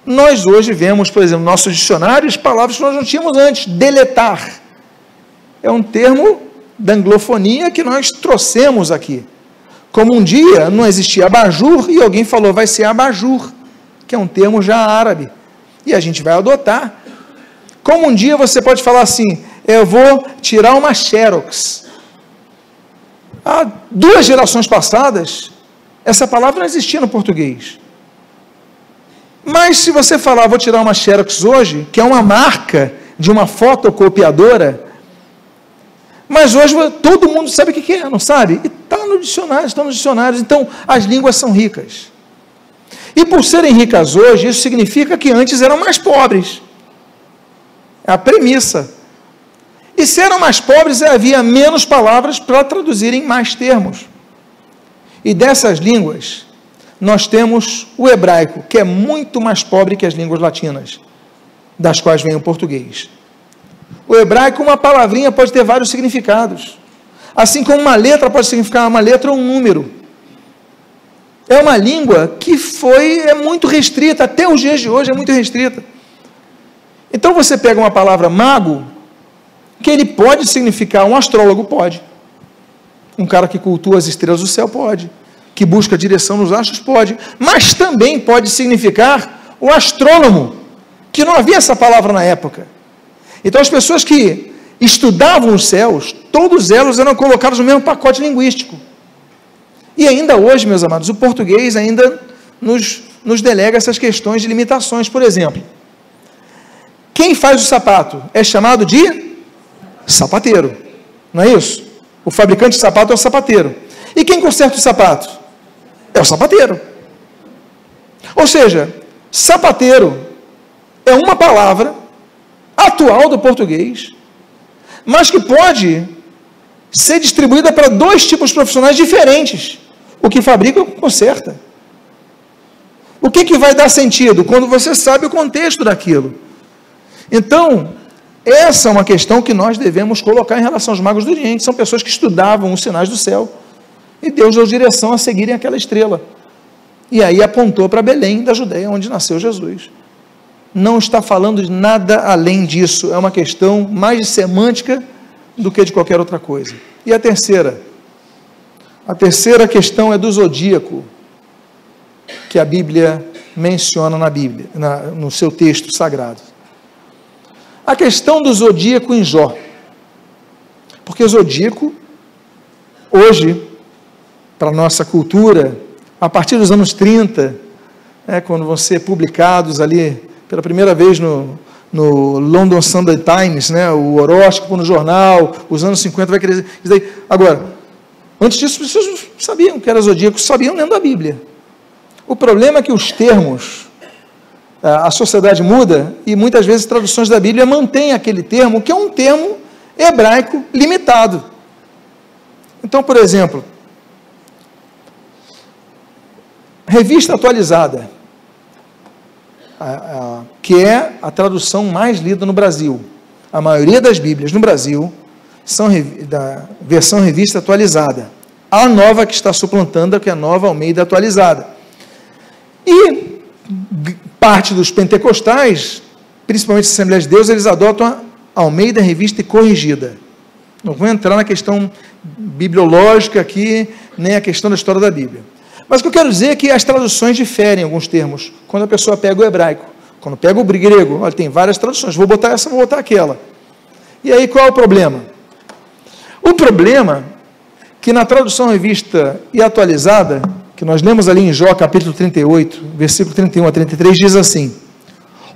Nós hoje vemos, por exemplo, nossos dicionários palavras que nós não tínhamos antes. Deletar é um termo da anglofonia que nós trouxemos aqui. Como um dia não existia abajur e alguém falou vai ser abajur, que é um termo já árabe. E a gente vai adotar. Como um dia você pode falar assim, eu vou tirar uma xerox. Há duas gerações passadas, essa palavra não existia no português. Mas se você falar, vou tirar uma Xerox hoje, que é uma marca de uma fotocopiadora, mas hoje todo mundo sabe o que é, não sabe? E está no dicionário, estão nos dicionários. Então, as línguas são ricas. E por serem ricas hoje, isso significa que antes eram mais pobres. É a premissa. E se eram mais pobres, havia menos palavras para traduzirem mais termos. E dessas línguas, nós temos o hebraico, que é muito mais pobre que as línguas latinas, das quais vem o português. O hebraico, uma palavrinha pode ter vários significados. Assim como uma letra pode significar uma letra ou um número. É uma língua que foi é muito restrita, até os dias de hoje é muito restrita. Então você pega uma palavra mago, que ele pode significar um astrólogo, pode. Um cara que cultua as estrelas do céu, pode. Que busca direção nos astros, pode. Mas também pode significar o astrônomo, que não havia essa palavra na época. Então as pessoas que estudavam os céus, todos elas eram colocados no mesmo pacote linguístico. E ainda hoje, meus amados, o português ainda nos, nos delega essas questões de limitações. Por exemplo, quem faz o sapato é chamado de sapateiro, não é isso? O fabricante de sapato é o sapateiro. E quem conserta o sapato? É o sapateiro. Ou seja, sapateiro é uma palavra atual do português, mas que pode ser distribuída para dois tipos profissionais diferentes: o que fabrica conserta. O que, que vai dar sentido? Quando você sabe o contexto daquilo. Então, essa é uma questão que nós devemos colocar em relação aos magos do Oriente. São pessoas que estudavam os sinais do céu. E Deus deu direção a seguirem aquela estrela. E aí apontou para Belém, da Judéia, onde nasceu Jesus não está falando de nada além disso, é uma questão mais de semântica do que de qualquer outra coisa. E a terceira? A terceira questão é do zodíaco, que a Bíblia menciona na Bíblia, na, no seu texto sagrado. A questão do zodíaco em Jó. Porque zodíaco, hoje, para a nossa cultura, a partir dos anos 30, é, quando vão ser publicados ali pela primeira vez no, no London Sunday Times, né, o horóscopo no jornal, os anos 50 vai crescer. Isso daí. Agora, antes disso, as pessoas sabiam que era zodíaco, sabiam lendo a Bíblia. O problema é que os termos, a sociedade muda e muitas vezes traduções da Bíblia mantêm aquele termo, que é um termo hebraico limitado. Então, por exemplo, revista atualizada que é a tradução mais lida no Brasil. A maioria das Bíblias no Brasil são da versão revista atualizada. A nova que está suplantando, que é a nova Almeida atualizada. E parte dos pentecostais, principalmente a Assembleia de Deus, eles adotam a Almeida Revista e Corrigida. Não vou entrar na questão bibliológica aqui, nem a questão da história da Bíblia. Mas o que eu quero dizer é que as traduções diferem em alguns termos, quando a pessoa pega o hebraico. Quando pega o grego, olha, tem várias traduções, vou botar essa, vou botar aquela. E aí qual é o problema? O problema que na tradução revista e atualizada, que nós lemos ali em Jó, capítulo 38, versículo 31 a 33, diz assim: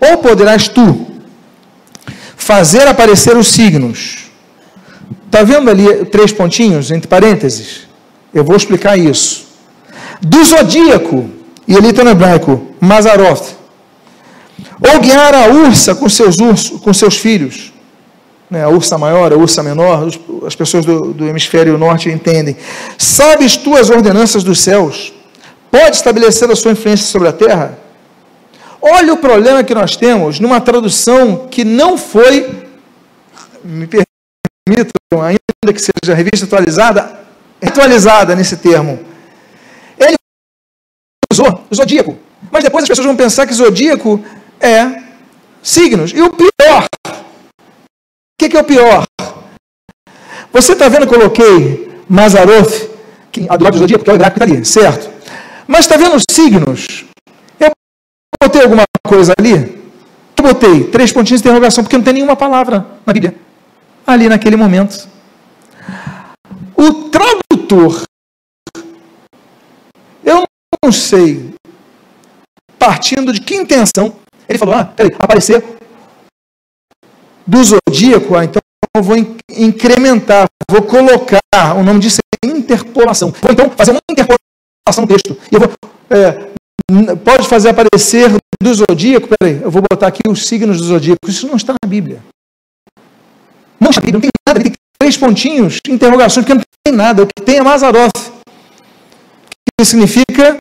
Ou poderás tu fazer aparecer os signos. Está vendo ali três pontinhos, entre parênteses? Eu vou explicar isso. Do zodíaco, e ali está no hebraico, Mazaroth. Ou guiar a ursa com seus, ursos, com seus filhos né, a ursa maior, a ursa menor, as pessoas do, do hemisfério norte entendem. Sabes tu as ordenanças dos céus? Pode estabelecer a sua influência sobre a terra? Olha o problema que nós temos numa tradução que não foi, me permitam, ainda que seja revista atualizada, atualizada nesse termo. Zodíaco, mas depois as pessoas vão pensar que zodíaco é signos. E o pior, o que, que, é o pior? Você está vendo coloquei Mazaroth, que, a do lado do zodíaco, que é o está ali, certo? Mas está vendo os signos? Eu botei alguma coisa ali? Eu botei três pontinhos de interrogação, porque não tem nenhuma palavra na Bíblia. Ali naquele momento. O tradutor, não sei, partindo de que intenção, ele falou, ah, peraí, aparecer do zodíaco, ah, então eu vou incrementar, vou colocar, o nome disso é interpolação. Vou então fazer uma interpolação texto. Eu vou, é, pode fazer aparecer do zodíaco, peraí, eu vou botar aqui os signos do zodíaco. Isso não está na Bíblia. Não está na Bíblia, não tem nada, tem três pontinhos, interrogações, porque não tem nada. O que tem é Mazaroth, que significa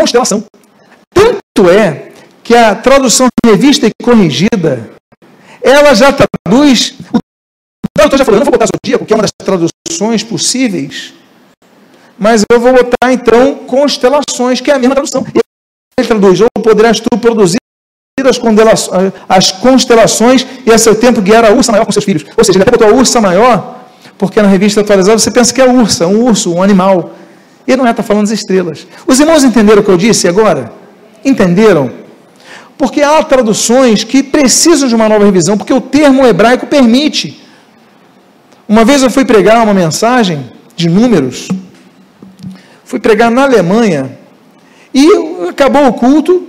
constelação. Tanto é que a tradução revista e corrigida ela já traduz. O tradutor já falou, eu não vou botar zodíaco, que é uma das traduções possíveis, mas eu vou botar então constelações, que é a mesma tradução. Ele traduz, ou poderás tu produzir as constelações e a seu tempo guiar a ursa maior com seus filhos. Ou seja, ele até botou a ursa maior, porque na revista atualizada você pensa que é ursa, um urso, um animal. Ele não é, está falando das estrelas. Os irmãos entenderam o que eu disse agora? Entenderam? porque há traduções que precisam de uma nova revisão, porque o termo hebraico permite. Uma vez eu fui pregar uma mensagem de números, fui pregar na Alemanha, e acabou o culto,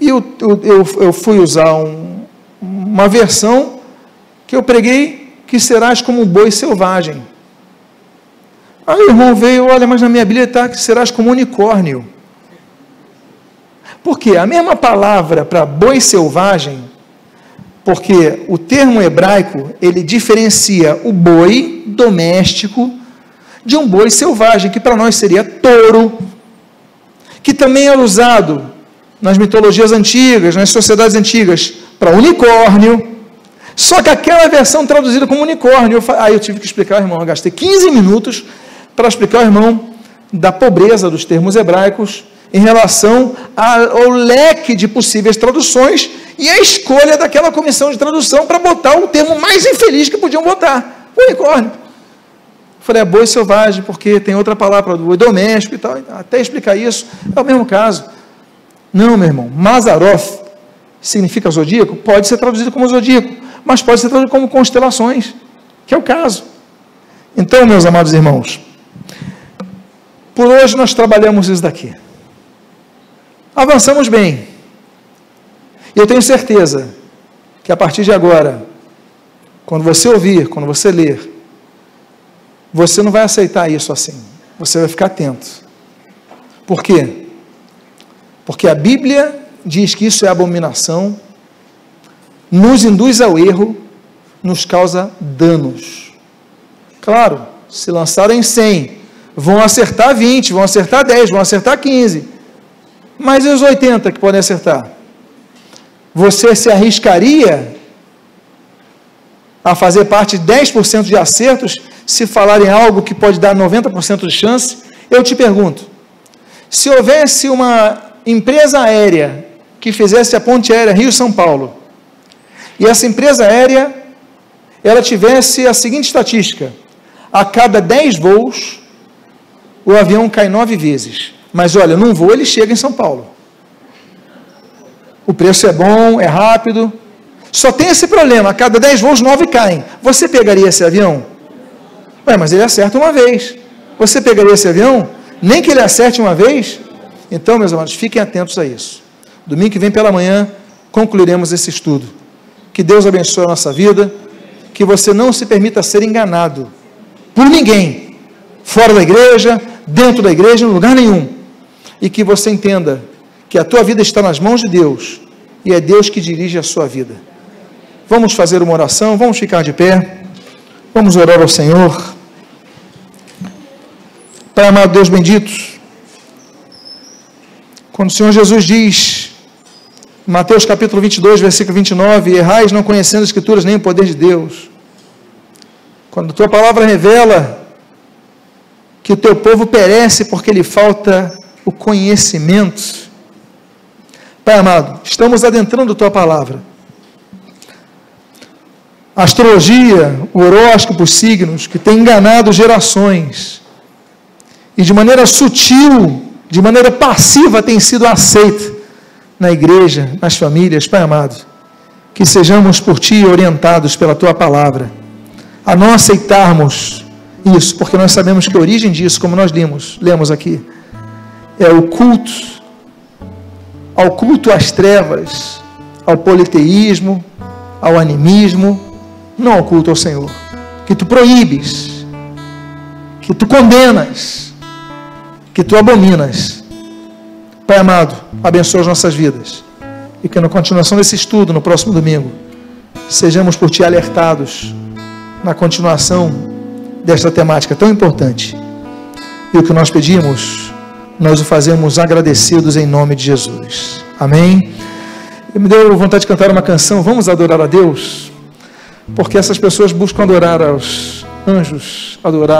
e eu, eu, eu fui usar um, uma versão que eu preguei que serás como um boi selvagem. Aí o irmão veio, olha, mas na minha Bíblia está que serás como um unicórnio. Por quê? A mesma palavra para boi selvagem, porque o termo hebraico, ele diferencia o boi doméstico de um boi selvagem, que para nós seria touro, que também era usado nas mitologias antigas, nas sociedades antigas, para unicórnio. Só que aquela versão traduzida como unicórnio, aí eu tive que explicar irmão, eu gastei 15 minutos para explicar ao irmão da pobreza dos termos hebraicos em relação ao leque de possíveis traduções e a escolha daquela comissão de tradução para botar o termo mais infeliz que podiam botar, unicórnio. Falei, é boi selvagem, porque tem outra palavra, boi doméstico e tal. Até explicar isso, é o mesmo caso. Não, meu irmão, Mazaroth significa zodíaco? Pode ser traduzido como zodíaco, mas pode ser traduzido como constelações, que é o caso. Então, meus amados irmãos, por hoje nós trabalhamos isso daqui. Avançamos bem. Eu tenho certeza que a partir de agora, quando você ouvir, quando você ler, você não vai aceitar isso assim. Você vai ficar atento. Por quê? Porque a Bíblia diz que isso é abominação, nos induz ao erro, nos causa danos. Claro, se lançarem 100, vão acertar 20, vão acertar 10, vão acertar 15. Mas e os 80 que podem acertar? Você se arriscaria a fazer parte de 10% de acertos se falarem algo que pode dar 90% de chance? Eu te pergunto: se houvesse uma empresa aérea que fizesse a ponte aérea Rio-São Paulo, e essa empresa aérea, ela tivesse a seguinte estatística, a cada 10 voos, o avião cai nove vezes. Mas olha, num voo ele chega em São Paulo. O preço é bom, é rápido. Só tem esse problema: a cada 10 voos, 9 caem. Você pegaria esse avião? Ué, mas ele acerta uma vez. Você pegaria esse avião? Nem que ele acerte uma vez? Então, meus amados, fiquem atentos a isso. Domingo que vem pela manhã, concluiremos esse estudo. Que Deus abençoe a nossa vida. Que você não se permita ser enganado por ninguém, fora da igreja, dentro da igreja, em lugar nenhum. E que você entenda que a tua vida está nas mãos de Deus e é Deus que dirige a sua vida. Vamos fazer uma oração, vamos ficar de pé, vamos orar ao Senhor. Pai amado Deus bendito, quando o Senhor Jesus diz, Mateus capítulo 22, versículo 29, errais não conhecendo as Escrituras nem o poder de Deus. Quando a tua palavra revela que o teu povo perece porque lhe falta o conhecimento. Pai amado, estamos adentrando tua palavra. A astrologia, o horóscopo, os signos, que tem enganado gerações, e de maneira sutil, de maneira passiva, tem sido aceita na igreja, nas famílias, Pai amado, que sejamos por Ti orientados pela Tua palavra, a não aceitarmos isso, porque nós sabemos que a origem disso, como nós lemos, lemos aqui, é o culto, ao culto às trevas, ao politeísmo, ao animismo, não ao culto ao Senhor, que tu proíbes, que tu condenas, que tu abominas. Pai amado, abençoa as nossas vidas. E que na continuação desse estudo, no próximo domingo, sejamos por ti alertados na continuação desta temática tão importante. E o que nós pedimos, nós o fazemos agradecidos em nome de Jesus. Amém? E me deu vontade de cantar uma canção, vamos adorar a Deus, porque essas pessoas buscam adorar aos anjos, adorar